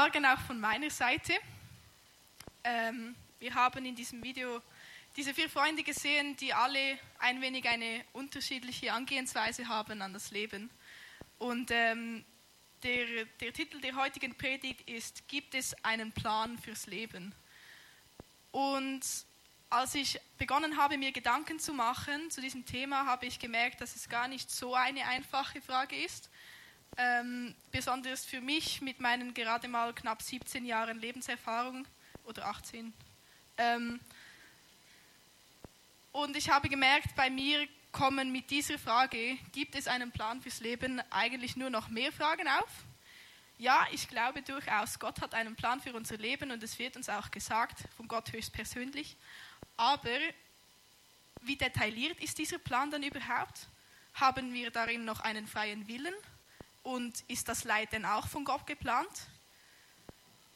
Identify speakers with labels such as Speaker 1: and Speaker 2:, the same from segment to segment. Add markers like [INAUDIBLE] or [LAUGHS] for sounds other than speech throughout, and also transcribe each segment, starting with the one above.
Speaker 1: Morgen auch von meiner Seite. Ähm, wir haben in diesem Video diese vier Freunde gesehen, die alle ein wenig eine unterschiedliche Angehensweise haben an das Leben. Und ähm, der, der Titel der heutigen Predigt ist, gibt es einen Plan fürs Leben? Und als ich begonnen habe, mir Gedanken zu machen zu diesem Thema, habe ich gemerkt, dass es gar nicht so eine einfache Frage ist. Ähm, besonders für mich mit meinen gerade mal knapp 17 Jahren Lebenserfahrung oder 18. Ähm, und ich habe gemerkt, bei mir kommen mit dieser Frage, gibt es einen Plan fürs Leben, eigentlich nur noch mehr Fragen auf. Ja, ich glaube durchaus, Gott hat einen Plan für unser Leben und es wird uns auch gesagt, von Gott höchstpersönlich. Aber wie detailliert ist dieser Plan dann überhaupt? Haben wir darin noch einen freien Willen? Und ist das Leid denn auch von Gott geplant?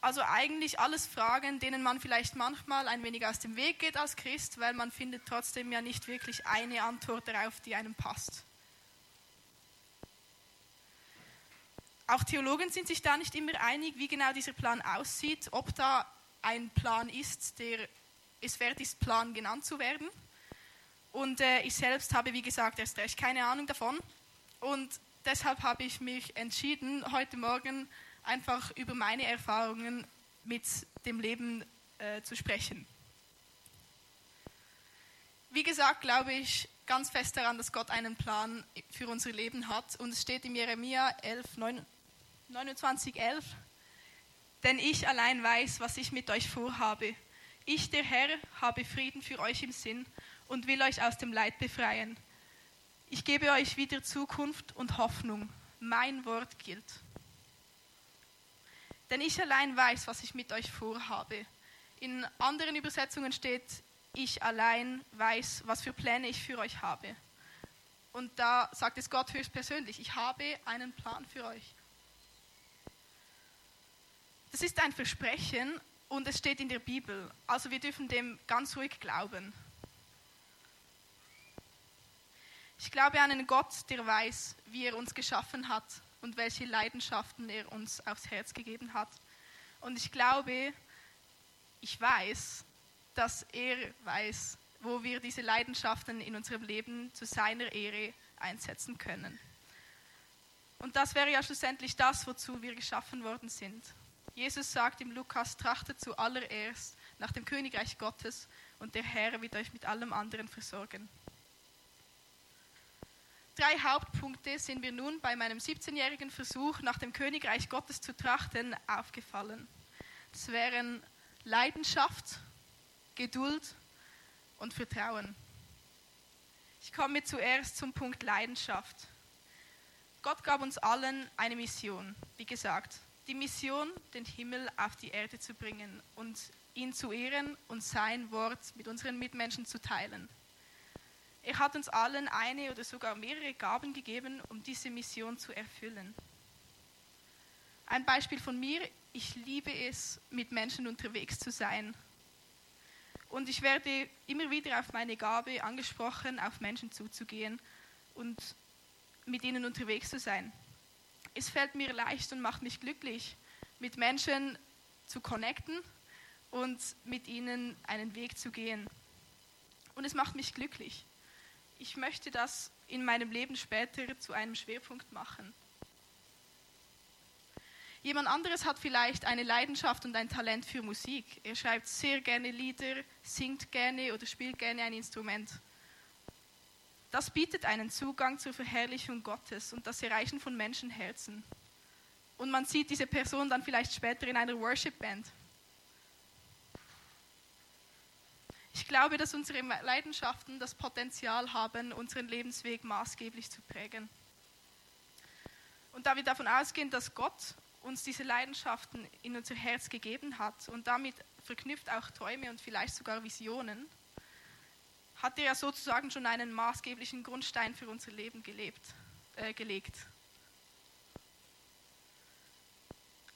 Speaker 1: Also eigentlich alles Fragen, denen man vielleicht manchmal ein wenig aus dem Weg geht als Christ, weil man findet trotzdem ja nicht wirklich eine Antwort darauf, die einem passt. Auch Theologen sind sich da nicht immer einig, wie genau dieser Plan aussieht, ob da ein Plan ist, der es wert ist, Plan genannt zu werden. Und äh, ich selbst habe, wie gesagt, erst recht keine Ahnung davon. Und deshalb habe ich mich entschieden, heute Morgen einfach über meine Erfahrungen mit dem Leben äh, zu sprechen. Wie gesagt, glaube ich ganz fest daran, dass Gott einen Plan für unser Leben hat. Und es steht in Jeremia 11, 9, 29, 11, denn ich allein weiß, was ich mit euch vorhabe. Ich, der Herr, habe Frieden für euch im Sinn und will euch aus dem Leid befreien. Ich gebe euch wieder Zukunft und Hoffnung. Mein Wort gilt. Denn ich allein weiß, was ich mit euch vorhabe. In anderen Übersetzungen steht, ich allein weiß, was für Pläne ich für euch habe. Und da sagt es Gott höchstpersönlich, ich habe einen Plan für euch. Das ist ein Versprechen und es steht in der Bibel. Also wir dürfen dem ganz ruhig glauben. Ich glaube an einen Gott, der weiß, wie er uns geschaffen hat und welche Leidenschaften er uns aufs Herz gegeben hat. Und ich glaube, ich weiß, dass er weiß, wo wir diese Leidenschaften in unserem Leben zu seiner Ehre einsetzen können. Und das wäre ja schlussendlich das, wozu wir geschaffen worden sind. Jesus sagt im Lukas, trachtet zuallererst nach dem Königreich Gottes und der Herr wird euch mit allem anderen versorgen drei Hauptpunkte sind mir nun bei meinem 17-jährigen Versuch, nach dem Königreich Gottes zu trachten, aufgefallen. Das wären Leidenschaft, Geduld und Vertrauen. Ich komme zuerst zum Punkt Leidenschaft. Gott gab uns allen eine Mission, wie gesagt, die Mission, den Himmel auf die Erde zu bringen und ihn zu ehren und sein Wort mit unseren Mitmenschen zu teilen. Er hat uns allen eine oder sogar mehrere Gaben gegeben, um diese Mission zu erfüllen. Ein Beispiel von mir, ich liebe es, mit Menschen unterwegs zu sein. Und ich werde immer wieder auf meine Gabe angesprochen, auf Menschen zuzugehen und mit ihnen unterwegs zu sein. Es fällt mir leicht und macht mich glücklich, mit Menschen zu connecten und mit ihnen einen Weg zu gehen. Und es macht mich glücklich ich möchte das in meinem Leben später zu einem Schwerpunkt machen. Jemand anderes hat vielleicht eine Leidenschaft und ein Talent für Musik. Er schreibt sehr gerne Lieder, singt gerne oder spielt gerne ein Instrument. Das bietet einen Zugang zur Verherrlichung Gottes und das Erreichen von Menschenherzen. Und man sieht diese Person dann vielleicht später in einer Worship-Band. Ich glaube, dass unsere Leidenschaften das Potenzial haben, unseren Lebensweg maßgeblich zu prägen. Und da wir davon ausgehen, dass Gott uns diese Leidenschaften in unser Herz gegeben hat und damit verknüpft auch Träume und vielleicht sogar Visionen, hat er ja sozusagen schon einen maßgeblichen Grundstein für unser Leben gelebt, äh, gelegt.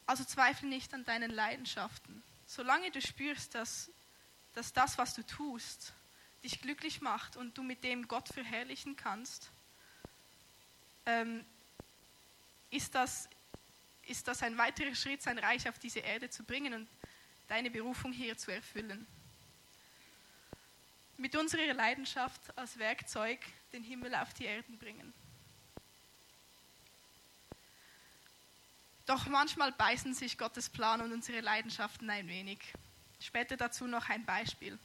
Speaker 1: Also zweifle nicht an deinen Leidenschaften. Solange du spürst, dass dass das, was du tust, dich glücklich macht und du mit dem Gott verherrlichen kannst, ähm, ist das ist das ein weiterer Schritt, sein Reich auf diese Erde zu bringen und deine Berufung hier zu erfüllen. Mit unserer Leidenschaft als Werkzeug den Himmel auf die Erden bringen. Doch manchmal beißen sich Gottes Plan und unsere Leidenschaften ein wenig. Später dazu noch ein Beispiel.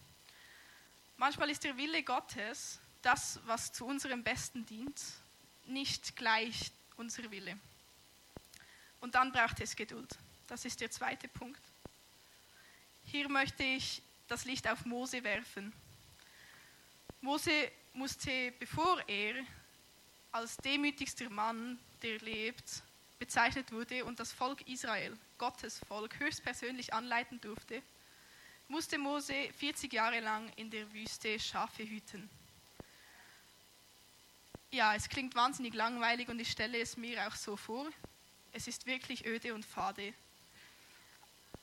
Speaker 1: Manchmal ist der Wille Gottes, das, was zu unserem Besten dient, nicht gleich unser Wille. Und dann braucht es Geduld. Das ist der zweite Punkt. Hier möchte ich das Licht auf Mose werfen. Mose musste, bevor er als demütigster Mann, der lebt, bezeichnet wurde und das Volk Israel, Gottes Volk, höchstpersönlich anleiten durfte, musste Mose 40 Jahre lang in der Wüste Schafe hüten. Ja, es klingt wahnsinnig langweilig und ich stelle es mir auch so vor. Es ist wirklich öde und fade.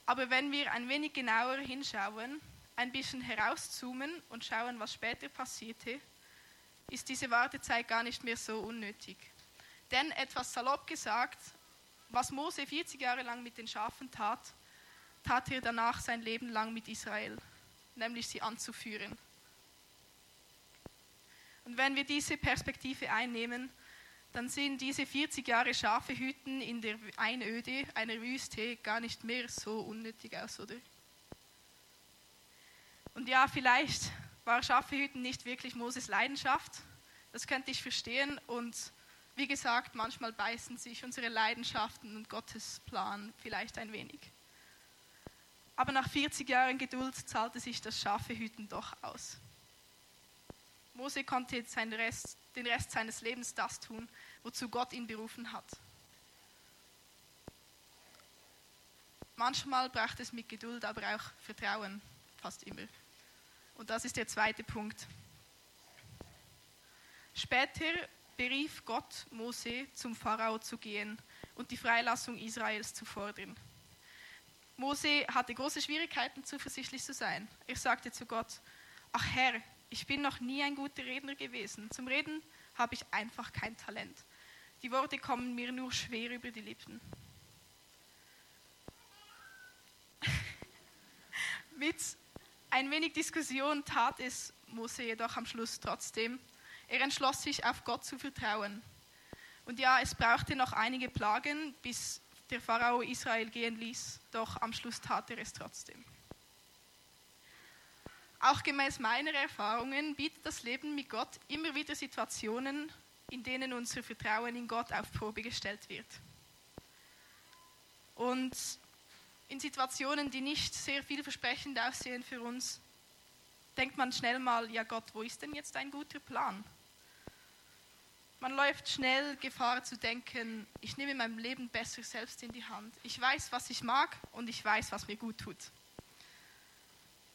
Speaker 1: Aber wenn wir ein wenig genauer hinschauen, ein bisschen herauszoomen und schauen, was später passierte, ist diese Wartezeit gar nicht mehr so unnötig. Denn etwas salopp gesagt, was Mose 40 Jahre lang mit den Schafen tat, tat er danach sein Leben lang mit Israel, nämlich sie anzuführen. Und wenn wir diese Perspektive einnehmen, dann sind diese 40 Jahre Schafe hüten in der Einöde einer Wüste gar nicht mehr so unnötig aus, oder? Und ja, vielleicht war Schafehüten nicht wirklich Moses Leidenschaft, das könnte ich verstehen und wie gesagt, manchmal beißen sich unsere Leidenschaften und Gottes Plan vielleicht ein wenig. Aber nach 40 Jahren Geduld zahlte sich das Schafehüten doch aus. Mose konnte jetzt Rest, den Rest seines Lebens das tun, wozu Gott ihn berufen hat. Manchmal braucht es mit Geduld aber auch Vertrauen, fast immer. Und das ist der zweite Punkt. Später berief Gott Mose, zum Pharao zu gehen und die Freilassung Israels zu fordern. Mose hatte große Schwierigkeiten, zuversichtlich zu sein. Er sagte zu Gott, ach Herr, ich bin noch nie ein guter Redner gewesen. Zum Reden habe ich einfach kein Talent. Die Worte kommen mir nur schwer über die Lippen. [LAUGHS] Mit ein wenig Diskussion tat es Mose jedoch am Schluss trotzdem. Er entschloss sich, auf Gott zu vertrauen. Und ja, es brauchte noch einige Plagen, bis der Pharao Israel gehen ließ, doch am Schluss tat er es trotzdem. Auch gemäß meiner Erfahrungen bietet das Leben mit Gott immer wieder Situationen, in denen unser Vertrauen in Gott auf Probe gestellt wird. Und in Situationen, die nicht sehr vielversprechend aussehen für uns, denkt man schnell mal, ja Gott, wo ist denn jetzt ein guter Plan? Man läuft schnell Gefahr zu denken, ich nehme mein Leben besser selbst in die Hand. Ich weiß, was ich mag und ich weiß, was mir gut tut.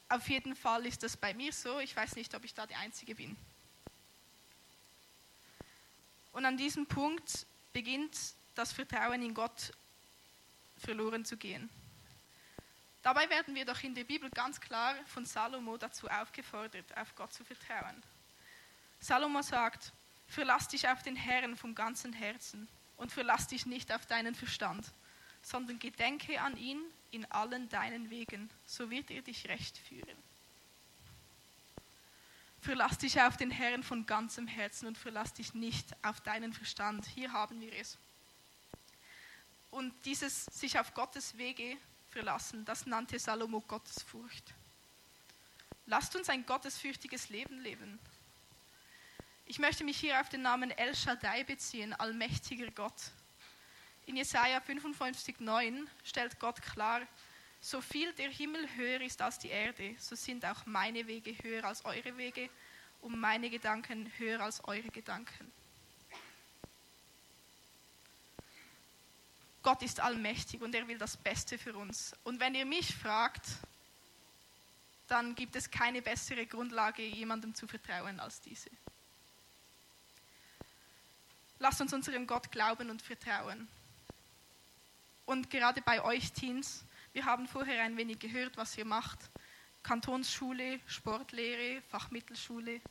Speaker 1: Auf jeden Fall ist das bei mir so. Ich weiß nicht, ob ich da die Einzige bin. Und an diesem Punkt beginnt das Vertrauen in Gott verloren zu gehen. Dabei werden wir doch in der Bibel ganz klar von Salomo dazu aufgefordert, auf Gott zu vertrauen. Salomo sagt, Verlass dich auf den Herrn vom ganzen Herzen und verlass dich nicht auf deinen Verstand, sondern gedenke an ihn in allen deinen Wegen, so wird er dich recht führen. Verlass dich auf den Herrn von ganzem Herzen und verlass dich nicht auf deinen Verstand. Hier haben wir es. Und dieses sich auf Gottes Wege verlassen, das nannte Salomo Gottesfurcht. Lasst uns ein gottesfürchtiges Leben leben ich möchte mich hier auf den Namen El Shaddai beziehen, allmächtiger Gott. In Jesaja 55,9 stellt Gott klar, so viel der Himmel höher ist als die Erde, so sind auch meine Wege höher als eure Wege und meine Gedanken höher als eure Gedanken. Gott ist allmächtig und er will das Beste für uns. Und wenn ihr mich fragt, dann gibt es keine bessere Grundlage, jemandem zu vertrauen als diese. Lasst uns unserem Gott glauben und vertrauen. Und gerade bei euch Teens, wir haben vorher ein wenig gehört, was ihr macht. Kantonsschule, Sportlehre, Fachmittelschule.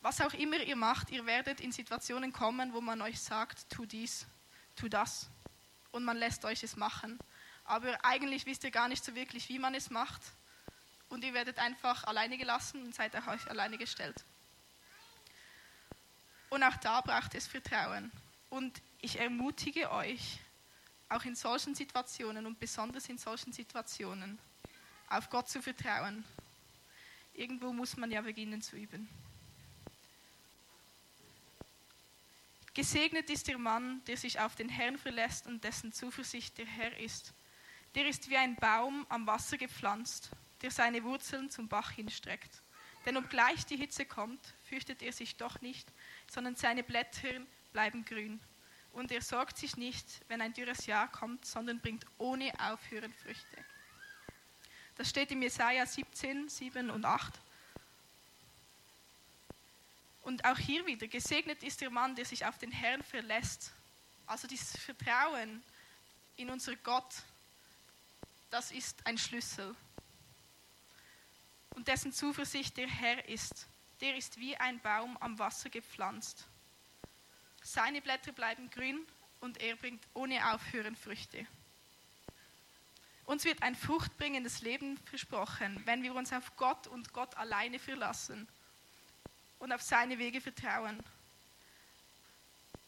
Speaker 1: Was auch immer ihr macht, ihr werdet in Situationen kommen, wo man euch sagt, tu dies, tu das. und man lässt euch es machen. Aber eigentlich wisst ihr gar nicht so wirklich, wie man es macht. Und ihr werdet einfach alleine gelassen und seid euch alleine gestellt. Und auch da braucht es Vertrauen. Und ich ermutige euch, auch in solchen Situationen und besonders in solchen Situationen, auf Gott zu vertrauen. Irgendwo muss man ja beginnen zu üben. Gesegnet ist der Mann, der sich auf den Herrn verlässt und dessen Zuversicht der Herr ist. Der ist wie ein Baum am Wasser gepflanzt, der seine Wurzeln zum Bach hinstreckt. Denn obgleich die Hitze kommt, fürchtet er sich doch nicht, sondern seine Blätter bleiben grün. Und er sorgt sich nicht, wenn ein dürres Jahr kommt, sondern bringt ohne Aufhören Früchte. Das steht in Jesaja 17, 7 und 8. Und auch hier wieder, gesegnet ist der Mann, der sich auf den Herrn verlässt. Also dieses Vertrauen in unser Gott, das ist ein Schlüssel. Und dessen Zuversicht der Herr ist, der ist wie ein Baum am Wasser gepflanzt. Seine Blätter bleiben grün und er bringt ohne Aufhören Früchte. Uns wird ein fruchtbringendes Leben versprochen, wenn wir uns auf Gott und Gott alleine verlassen und auf seine Wege vertrauen.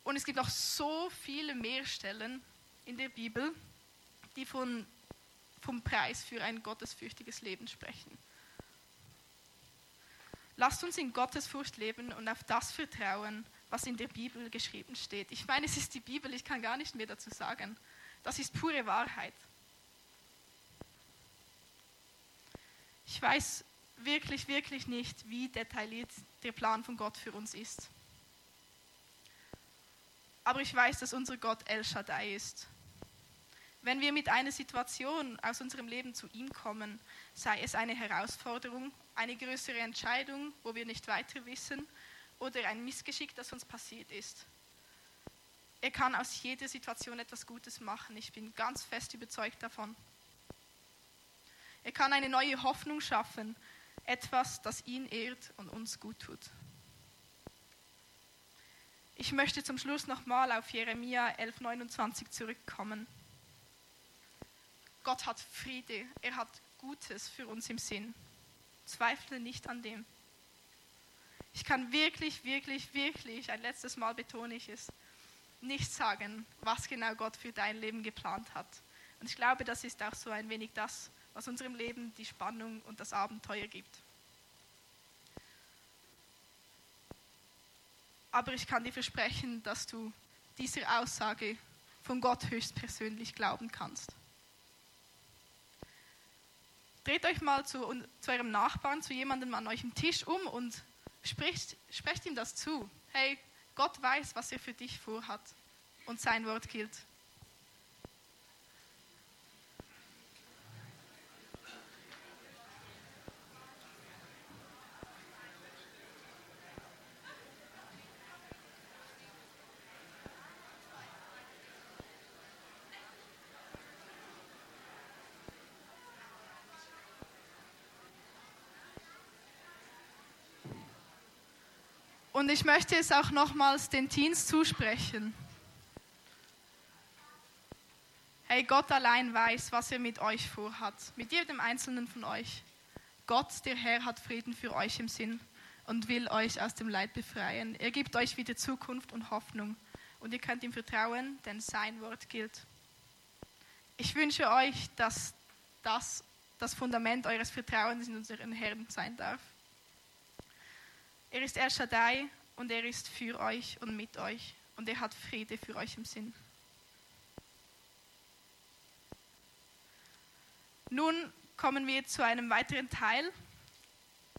Speaker 1: Und es gibt noch so viele mehr Stellen in der Bibel, die von, vom Preis für ein gottesfürchtiges Leben sprechen. Lasst uns in Gottes Furcht leben und auf das vertrauen, was in der Bibel geschrieben steht. Ich meine, es ist die Bibel, ich kann gar nicht mehr dazu sagen. Das ist pure Wahrheit. Ich weiß wirklich, wirklich nicht, wie detailliert der Plan von Gott für uns ist. Aber ich weiß, dass unser Gott El Shaddai ist. Wenn wir mit einer Situation aus unserem Leben zu ihm kommen, sei es eine Herausforderung, eine größere Entscheidung, wo wir nicht weiter wissen, oder ein Missgeschick, das uns passiert ist. Er kann aus jeder Situation etwas Gutes machen. Ich bin ganz fest überzeugt davon. Er kann eine neue Hoffnung schaffen, etwas, das ihn ehrt und uns gut tut. Ich möchte zum Schluss nochmal auf Jeremia 11,29 zurückkommen. Gott hat Friede, er hat Gutes für uns im Sinn. Zweifle nicht an dem. Ich kann wirklich, wirklich, wirklich, ein letztes Mal betone ich es, nicht sagen, was genau Gott für dein Leben geplant hat. Und ich glaube, das ist auch so ein wenig das, was unserem Leben die Spannung und das Abenteuer gibt. Aber ich kann dir versprechen, dass du dieser Aussage von Gott höchstpersönlich glauben kannst. Dreht euch mal zu, zu eurem Nachbarn, zu jemandem an eurem Tisch um und sprecht, sprecht ihm das zu. Hey, Gott weiß, was er für dich vorhat und sein Wort gilt. Und ich möchte es auch nochmals den Teens zusprechen. Hey, Gott allein weiß, was er mit euch vorhat, mit jedem einzelnen von euch. Gott, der Herr, hat Frieden für euch im Sinn und will euch aus dem Leid befreien. Er gibt euch wieder Zukunft und Hoffnung und ihr könnt ihm vertrauen, denn sein Wort gilt. Ich wünsche euch, dass das das Fundament eures Vertrauens in unseren Herrn sein darf. Er ist El Shaddai und er ist für euch und mit euch und er hat Friede für euch im Sinn. Nun kommen wir zu einem weiteren Teil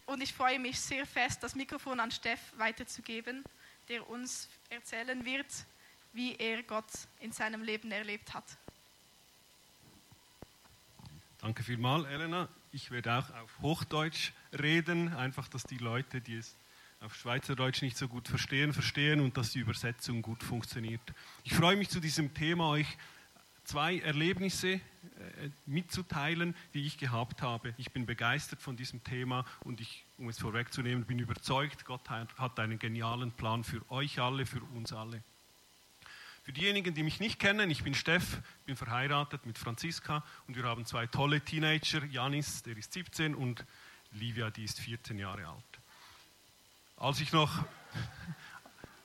Speaker 1: und ich freue mich sehr fest, das Mikrofon an Steff weiterzugeben, der uns erzählen wird, wie er Gott in seinem Leben erlebt hat.
Speaker 2: Danke vielmals, Elena. Ich werde auch auf Hochdeutsch reden, einfach, dass die Leute, die es auf Schweizerdeutsch nicht so gut verstehen, verstehen und dass die Übersetzung gut funktioniert. Ich freue mich zu diesem Thema, euch zwei Erlebnisse äh, mitzuteilen, die ich gehabt habe. Ich bin begeistert von diesem Thema und ich, um es vorwegzunehmen, bin überzeugt, Gott hat einen genialen Plan für euch alle, für uns alle. Für diejenigen, die mich nicht kennen, ich bin Steff, bin verheiratet mit Franziska und wir haben zwei tolle Teenager, Janis, der ist 17 und Livia, die ist 14 Jahre alt. Als ich noch,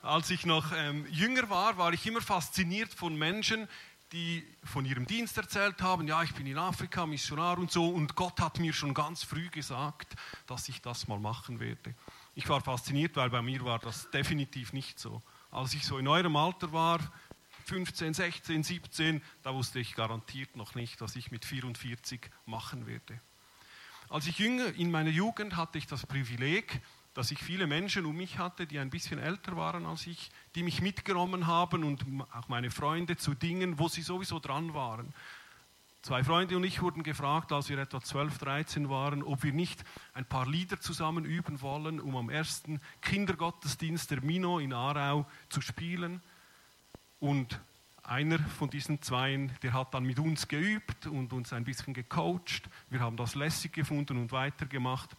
Speaker 2: als ich noch ähm, jünger war, war ich immer fasziniert von Menschen, die von ihrem Dienst erzählt haben, ja, ich bin in Afrika Missionar und so, und Gott hat mir schon ganz früh gesagt, dass ich das mal machen werde. Ich war fasziniert, weil bei mir war das definitiv nicht so. Als ich so in eurem Alter war, 15, 16, 17, da wusste ich garantiert noch nicht, was ich mit 44 machen werde. Als ich jünger, in meiner Jugend hatte ich das Privileg, dass ich viele Menschen um mich hatte, die ein bisschen älter waren als ich, die mich mitgenommen haben und auch meine Freunde zu Dingen, wo sie sowieso dran waren. Zwei Freunde und ich wurden gefragt, als wir etwa 12, 13 waren, ob wir nicht ein paar Lieder zusammen üben wollen, um am ersten Kindergottesdienst der Mino in Aarau zu spielen. Und einer von diesen Zweien, der hat dann mit uns geübt und uns ein bisschen gecoacht. Wir haben das lässig gefunden und weitergemacht.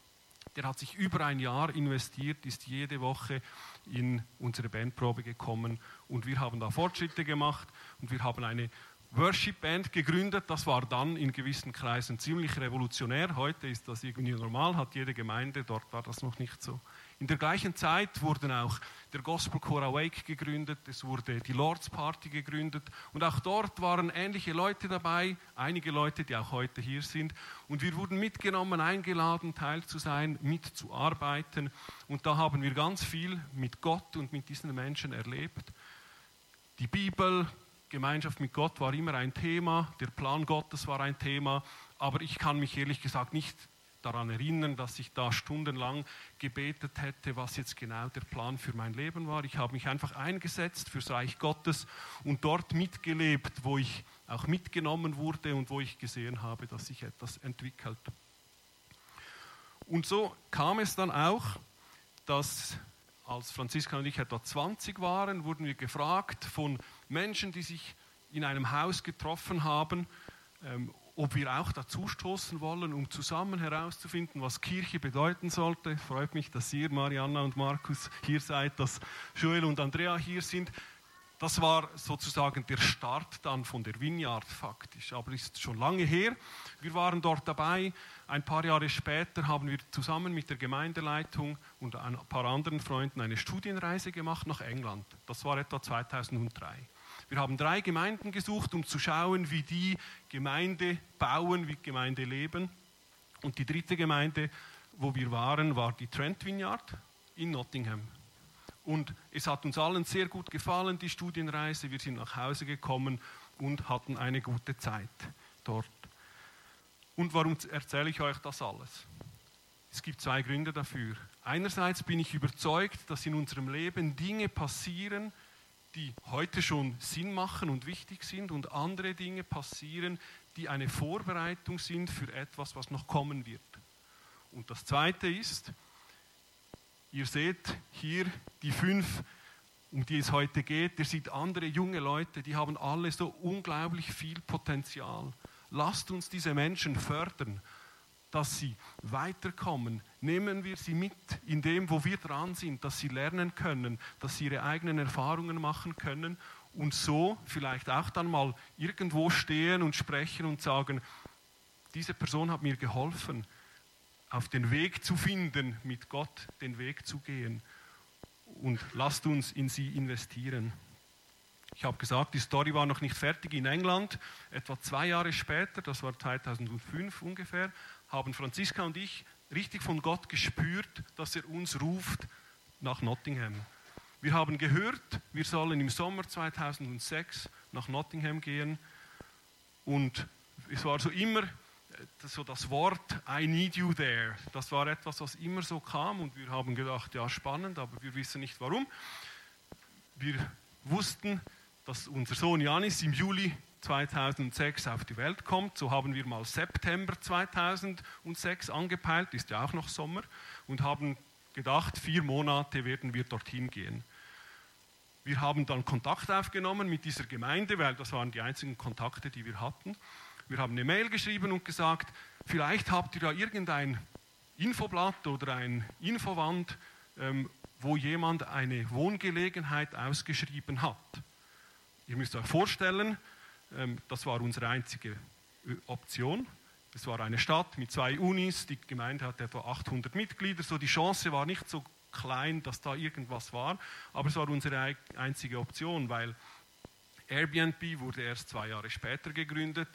Speaker 2: Der hat sich über ein Jahr investiert, ist jede Woche in unsere Bandprobe gekommen und wir haben da Fortschritte gemacht und wir haben eine Worship Band gegründet. Das war dann in gewissen Kreisen ziemlich revolutionär. Heute ist das irgendwie normal, hat jede Gemeinde, dort war das noch nicht so. In der gleichen Zeit wurden auch der Gospel Chor Awake gegründet, es wurde die Lords Party gegründet und auch dort waren ähnliche Leute dabei, einige Leute, die auch heute hier sind. Und wir wurden mitgenommen, eingeladen, Teil zu sein, mitzuarbeiten. Und da haben wir ganz viel mit Gott und mit diesen Menschen erlebt. Die Bibel, Gemeinschaft mit Gott war immer ein Thema, der Plan Gottes war ein Thema, aber ich kann mich ehrlich gesagt nicht daran erinnern, dass ich da stundenlang gebetet hätte, was jetzt genau der Plan für mein Leben war. Ich habe mich einfach eingesetzt fürs Reich Gottes und dort mitgelebt, wo ich auch mitgenommen wurde und wo ich gesehen habe, dass sich etwas entwickelt. Und so kam es dann auch, dass als Franziska und ich etwa 20 waren, wurden wir gefragt von Menschen, die sich in einem Haus getroffen haben, ähm, ob wir auch dazu stoßen wollen, um zusammen herauszufinden, was Kirche bedeuten sollte. Freut mich, dass ihr, Marianna und Markus, hier seid, dass Joel und Andrea hier sind. Das war sozusagen der Start dann von der Vineyard faktisch, aber ist schon lange her. Wir waren dort dabei. Ein paar Jahre später haben wir zusammen mit der Gemeindeleitung und ein paar anderen Freunden eine Studienreise gemacht nach England. Das war etwa 2003. Wir haben drei Gemeinden gesucht, um zu schauen, wie die Gemeinde bauen, wie Gemeinde leben. Und die dritte Gemeinde, wo wir waren, war die Trent Vineyard in Nottingham. Und es hat uns allen sehr gut gefallen, die Studienreise. Wir sind nach Hause gekommen und hatten eine gute Zeit dort. Und warum erzähle ich euch das alles? Es gibt zwei Gründe dafür. Einerseits bin ich überzeugt, dass in unserem Leben Dinge passieren, die heute schon Sinn machen und wichtig sind und andere Dinge passieren, die eine Vorbereitung sind für etwas, was noch kommen wird. Und das Zweite ist, Ihr seht hier die fünf, um die es heute geht. Ihr seht andere junge Leute, die haben alle so unglaublich viel Potenzial. Lasst uns diese Menschen fördern, dass sie weiterkommen. Nehmen wir sie mit in dem, wo wir dran sind, dass sie lernen können, dass sie ihre eigenen Erfahrungen machen können und so vielleicht auch dann mal irgendwo stehen und sprechen und sagen, diese Person hat mir geholfen, auf den Weg zu finden, mit Gott den Weg zu gehen. Und lasst uns in sie investieren. Ich habe gesagt, die Story war noch nicht fertig in England. Etwa zwei Jahre später, das war 2005 ungefähr, haben Franziska und ich richtig von Gott gespürt, dass er uns ruft nach Nottingham. Wir haben gehört, wir sollen im Sommer 2006 nach Nottingham gehen. Und es war so immer so das Wort I need you there, das war etwas, was immer so kam und wir haben gedacht, ja spannend, aber wir wissen nicht warum. Wir wussten, dass unser Sohn Janis im Juli 2006 auf die Welt kommt. So haben wir mal September 2006 angepeilt, ist ja auch noch Sommer, und haben gedacht, vier Monate werden wir dorthin gehen. Wir haben dann Kontakt aufgenommen mit dieser Gemeinde, weil das waren die einzigen Kontakte, die wir hatten. Wir haben eine Mail geschrieben und gesagt, vielleicht habt ihr da irgendein Infoblatt oder ein Infowand, ähm, wo jemand eine Wohngelegenheit ausgeschrieben hat. ihr müsst euch vorstellen, das war unsere einzige äh, Option. Es war eine Stadt mit zwei Unis, die Gemeinde hatte etwa 800 Mitglieder, so die Chance war nicht so klein, dass da irgendwas war, aber es war unsere einzige Option, weil Airbnb wurde erst zwei Jahre später gegründet.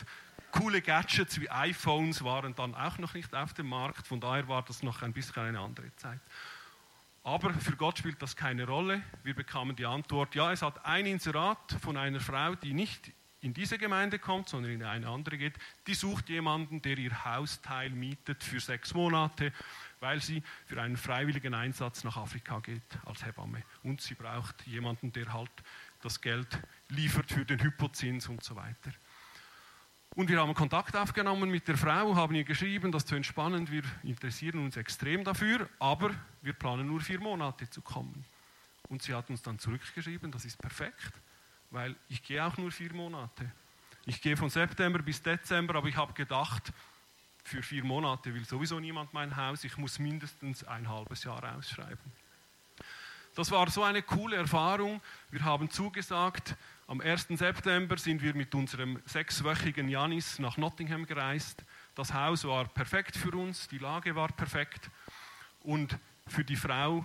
Speaker 2: Coole Gadgets wie iPhones waren dann auch noch nicht auf dem Markt, von daher war das noch ein bisschen eine andere Zeit. Aber für Gott spielt das keine Rolle. Wir bekamen die Antwort, ja, es hat ein Inserat von einer Frau, die nicht in diese Gemeinde kommt, sondern in eine andere geht, die sucht jemanden, der ihr Hausteil mietet für sechs Monate, weil sie für einen freiwilligen Einsatz nach Afrika geht als Hebamme. Und sie braucht jemanden, der halt das Geld liefert für den Hypozins und so weiter. Und wir haben Kontakt aufgenommen mit der Frau, haben ihr geschrieben, das ist spannend, wir interessieren uns extrem dafür, aber wir planen nur vier Monate zu kommen. Und sie hat uns dann zurückgeschrieben, das ist perfekt weil ich gehe auch nur vier Monate. Ich gehe von September bis Dezember, aber ich habe gedacht, für vier Monate will sowieso niemand mein Haus, ich muss mindestens ein halbes Jahr ausschreiben. Das war so eine coole Erfahrung. Wir haben zugesagt, am 1. September sind wir mit unserem sechswöchigen Janis nach Nottingham gereist. Das Haus war perfekt für uns, die Lage war perfekt und für die Frau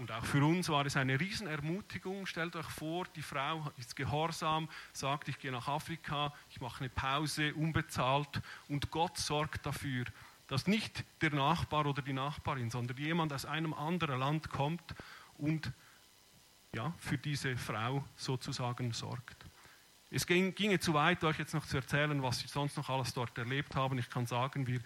Speaker 2: und auch für uns war es eine Riesenermutigung. Stellt euch vor, die Frau ist gehorsam, sagt, ich gehe nach Afrika, ich mache eine Pause, unbezahlt. Und Gott sorgt dafür, dass nicht der Nachbar oder die Nachbarin, sondern jemand aus einem anderen Land kommt und ja, für diese Frau sozusagen sorgt. Es ging, ginge zu weit, euch jetzt noch zu erzählen, was wir sonst noch alles dort erlebt haben. Ich kann sagen, wir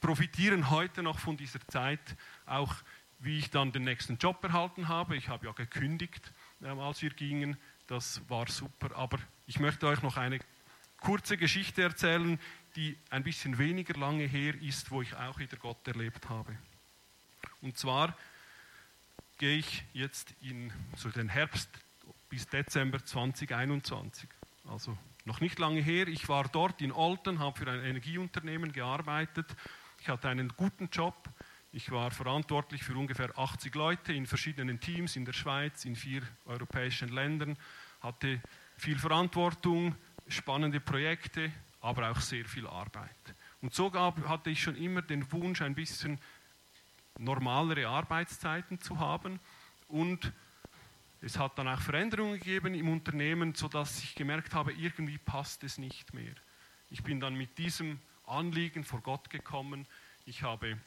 Speaker 2: profitieren heute noch von dieser Zeit, auch wie ich dann den nächsten Job erhalten habe. Ich habe ja gekündigt, äh, als wir gingen. Das war super. Aber ich möchte euch noch eine kurze Geschichte erzählen, die ein bisschen weniger lange her ist, wo ich auch wieder Gott erlebt habe. Und zwar gehe ich jetzt in so den Herbst bis Dezember 2021. Also noch nicht lange her. Ich war dort in Olten, habe für ein Energieunternehmen gearbeitet. Ich hatte einen guten Job ich war verantwortlich für ungefähr 80 Leute in verschiedenen Teams in der Schweiz, in vier europäischen Ländern, hatte viel Verantwortung, spannende Projekte, aber auch sehr viel Arbeit. Und so gab, hatte ich schon immer den Wunsch, ein bisschen normalere Arbeitszeiten zu haben. Und es hat dann auch Veränderungen gegeben im Unternehmen, sodass ich gemerkt habe, irgendwie passt es nicht mehr. Ich bin dann mit diesem Anliegen vor Gott gekommen. Ich habe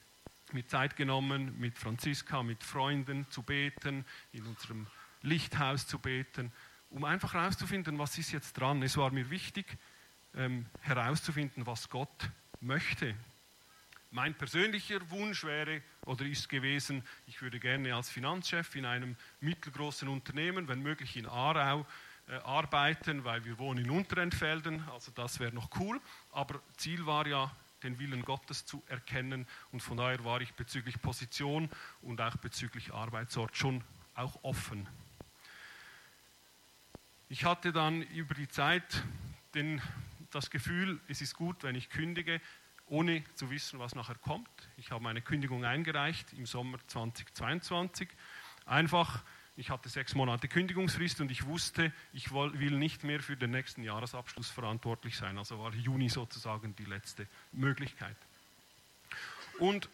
Speaker 2: mir Zeit genommen, mit Franziska, mit Freunden zu beten, in unserem Lichthaus zu beten, um einfach herauszufinden, was ist jetzt dran. Es war mir wichtig, ähm, herauszufinden, was Gott möchte. Mein persönlicher Wunsch wäre oder ist gewesen, ich würde gerne als Finanzchef in einem mittelgroßen Unternehmen, wenn möglich in Aarau, äh, arbeiten, weil wir wohnen in Unterentfelden, also das wäre noch cool. Aber Ziel war ja, den Willen Gottes zu erkennen. Und von daher war ich bezüglich Position und auch bezüglich Arbeitsort schon auch offen. Ich hatte dann über die Zeit den, das Gefühl, es ist gut, wenn ich kündige, ohne zu wissen, was nachher kommt. Ich habe meine Kündigung eingereicht im Sommer 2022. Einfach ich hatte sechs Monate Kündigungsfrist und ich wusste, ich will nicht mehr für den nächsten Jahresabschluss verantwortlich sein. Also war Juni sozusagen die letzte Möglichkeit. Und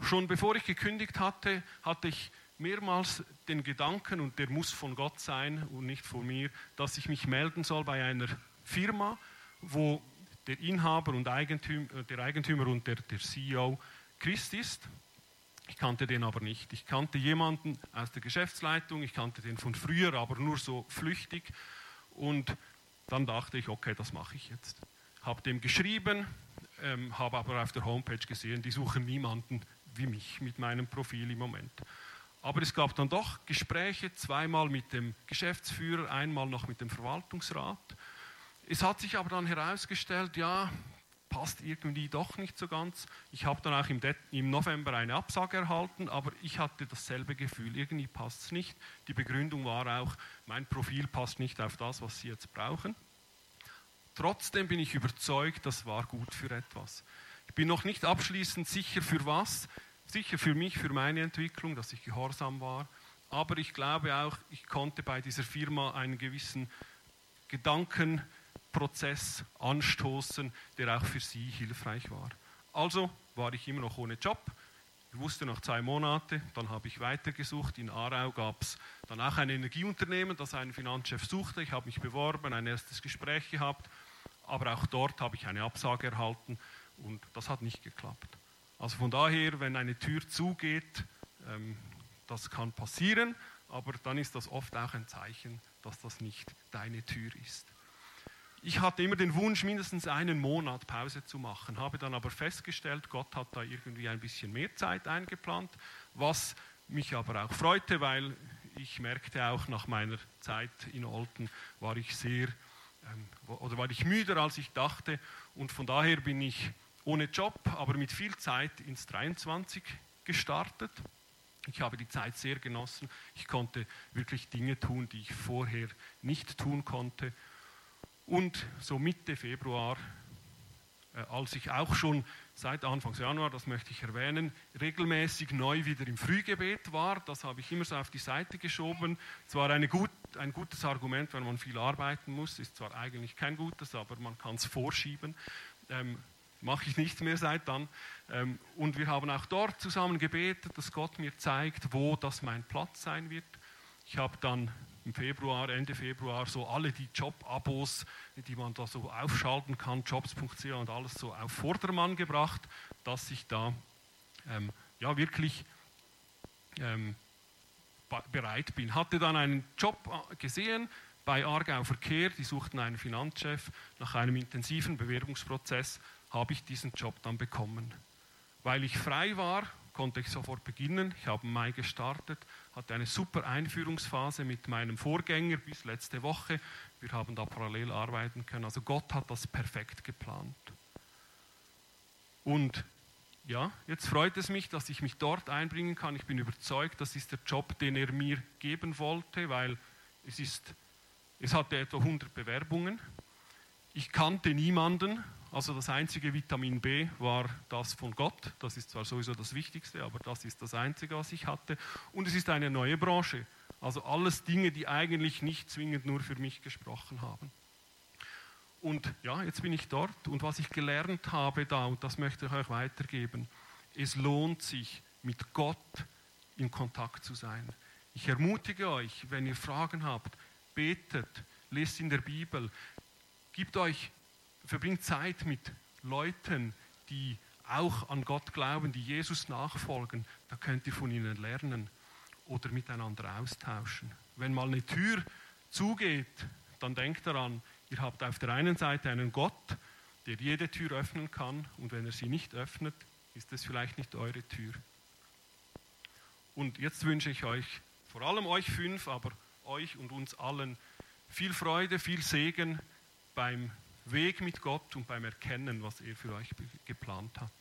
Speaker 2: schon bevor ich gekündigt hatte, hatte ich mehrmals den Gedanken, und der muss von Gott sein und nicht von mir, dass ich mich melden soll bei einer Firma, wo der Inhaber und Eigentümer, der Eigentümer und der, der CEO Christ ist ich kannte den aber nicht. Ich kannte jemanden aus der Geschäftsleitung, ich kannte den von früher, aber nur so flüchtig. Und dann dachte ich, okay, das mache ich jetzt. Habe dem geschrieben, ähm, habe aber auf der Homepage gesehen, die suchen niemanden wie mich mit meinem Profil im Moment. Aber es gab dann doch Gespräche, zweimal mit dem Geschäftsführer, einmal noch mit dem Verwaltungsrat. Es hat sich aber dann herausgestellt, ja, passt irgendwie doch nicht so ganz. Ich habe dann auch im, im, November eine Absage erhalten, aber ich hatte dasselbe Gefühl, irgendwie passt es nicht. Die Begründung war auch, mein Profil passt nicht auf das, was Sie jetzt brauchen. Trotzdem bin ich überzeugt, das war gut für etwas. Ich bin noch nicht abschließend sicher für was, sicher für mich, für meine Entwicklung, dass ich gehorsam war, aber ich glaube auch, ich konnte bei dieser Firma einen gewissen Gedankenprozess anstoßen, der auch für sie hilfreich war. Also war ich immer noch ohne Job. Ich wusste noch zwei Monate, dann habe ich weitergesucht. In Aarau gab es dann auch ein Energieunternehmen, das einen Finanzchef suchte. Ich habe mich beworben, ein erstes Gespräch gehabt, aber auch dort habe ich eine Absage erhalten und das hat nicht geklappt. Also von daher, wenn eine Tür zugeht, ähm, das kann passieren, aber dann ist das oft auch ein Zeichen, dass das nicht deine Tür ist. Ich hatte immer den Wunsch, mindestens einen Monat Pause zu machen, habe dann aber festgestellt, Gott hat da irgendwie ein bisschen mehr Zeit eingeplant, was mich aber auch freute, weil ich merkte auch nach meiner Zeit in Olten war ich sehr ähm, oder war ich müder als ich dachte und von daher bin ich ohne Job, aber mit viel Zeit ins 23 gestartet. Ich habe die Zeit sehr genossen. Ich konnte wirklich Dinge tun, die ich vorher nicht tun konnte. Und so Mitte Februar, äh, als ich auch schon seit Anfang Januar, das möchte ich erwähnen, regelmäßig neu wieder im Frühgebet war, das habe ich immer so auf die Seite geschoben. Es war gut, ein gutes Argument, wenn man viel arbeiten muss, ist zwar eigentlich kein gutes, aber man kann es vorschieben. Ähm, mache ich nicht mehr seit dann. Ähm, und wir haben auch dort zusammen gebetet, dass Gott mir zeigt, wo das mein Platz sein wird. Ich habe dann im Februar, Ende Februar, so alle die Job-Abos, die man da so aufschalten kann, jobs.ch und alles so auf Vordermann gebracht, dass ich da ähm, ja wirklich ähm, bereit bin. Hatte dann einen Job äh, gesehen bei Aargau Verkehr, die suchten einen Finanzchef. Nach einem intensiven Bewerbungsprozess habe ich diesen Job dann bekommen. Weil ich frei war, konnte ich sofort beginnen. Ich habe im Mai gestartet, hatte eine super Einführungsphase mit meinem Vorgänger bis letzte Woche. Wir haben da parallel arbeiten können. Also Gott hat das perfekt geplant. Und ja, jetzt freut es mich, dass ich mich dort einbringen kann. Ich bin überzeugt, das ist der Job, den er mir geben wollte, weil es ist, es hatte etwa 100 Bewerbungen. Ich kannte niemanden also das einzige Vitamin B war das von Gott. Das ist zwar sowieso das Wichtigste, aber das ist das Einzige, was ich hatte. Und es ist eine neue Branche. Also alles Dinge, die eigentlich nicht zwingend nur für mich gesprochen haben. Und ja, jetzt bin ich dort und was ich gelernt habe da, und das möchte ich euch weitergeben, es lohnt sich, mit Gott in Kontakt zu sein. Ich ermutige euch, wenn ihr Fragen habt, betet, lest in der Bibel, gebt euch verbringt Zeit mit Leuten, die auch an Gott glauben, die Jesus nachfolgen. Da könnt ihr von ihnen lernen oder miteinander austauschen. Wenn mal eine Tür zugeht, dann denkt daran, ihr habt auf der einen Seite einen Gott, der jede Tür öffnen kann und wenn er sie nicht öffnet, ist es vielleicht nicht eure Tür. Und jetzt wünsche ich euch, vor allem euch fünf, aber euch und uns allen, viel Freude, viel Segen beim Weg mit Gott und beim Erkennen, was er für euch geplant hat.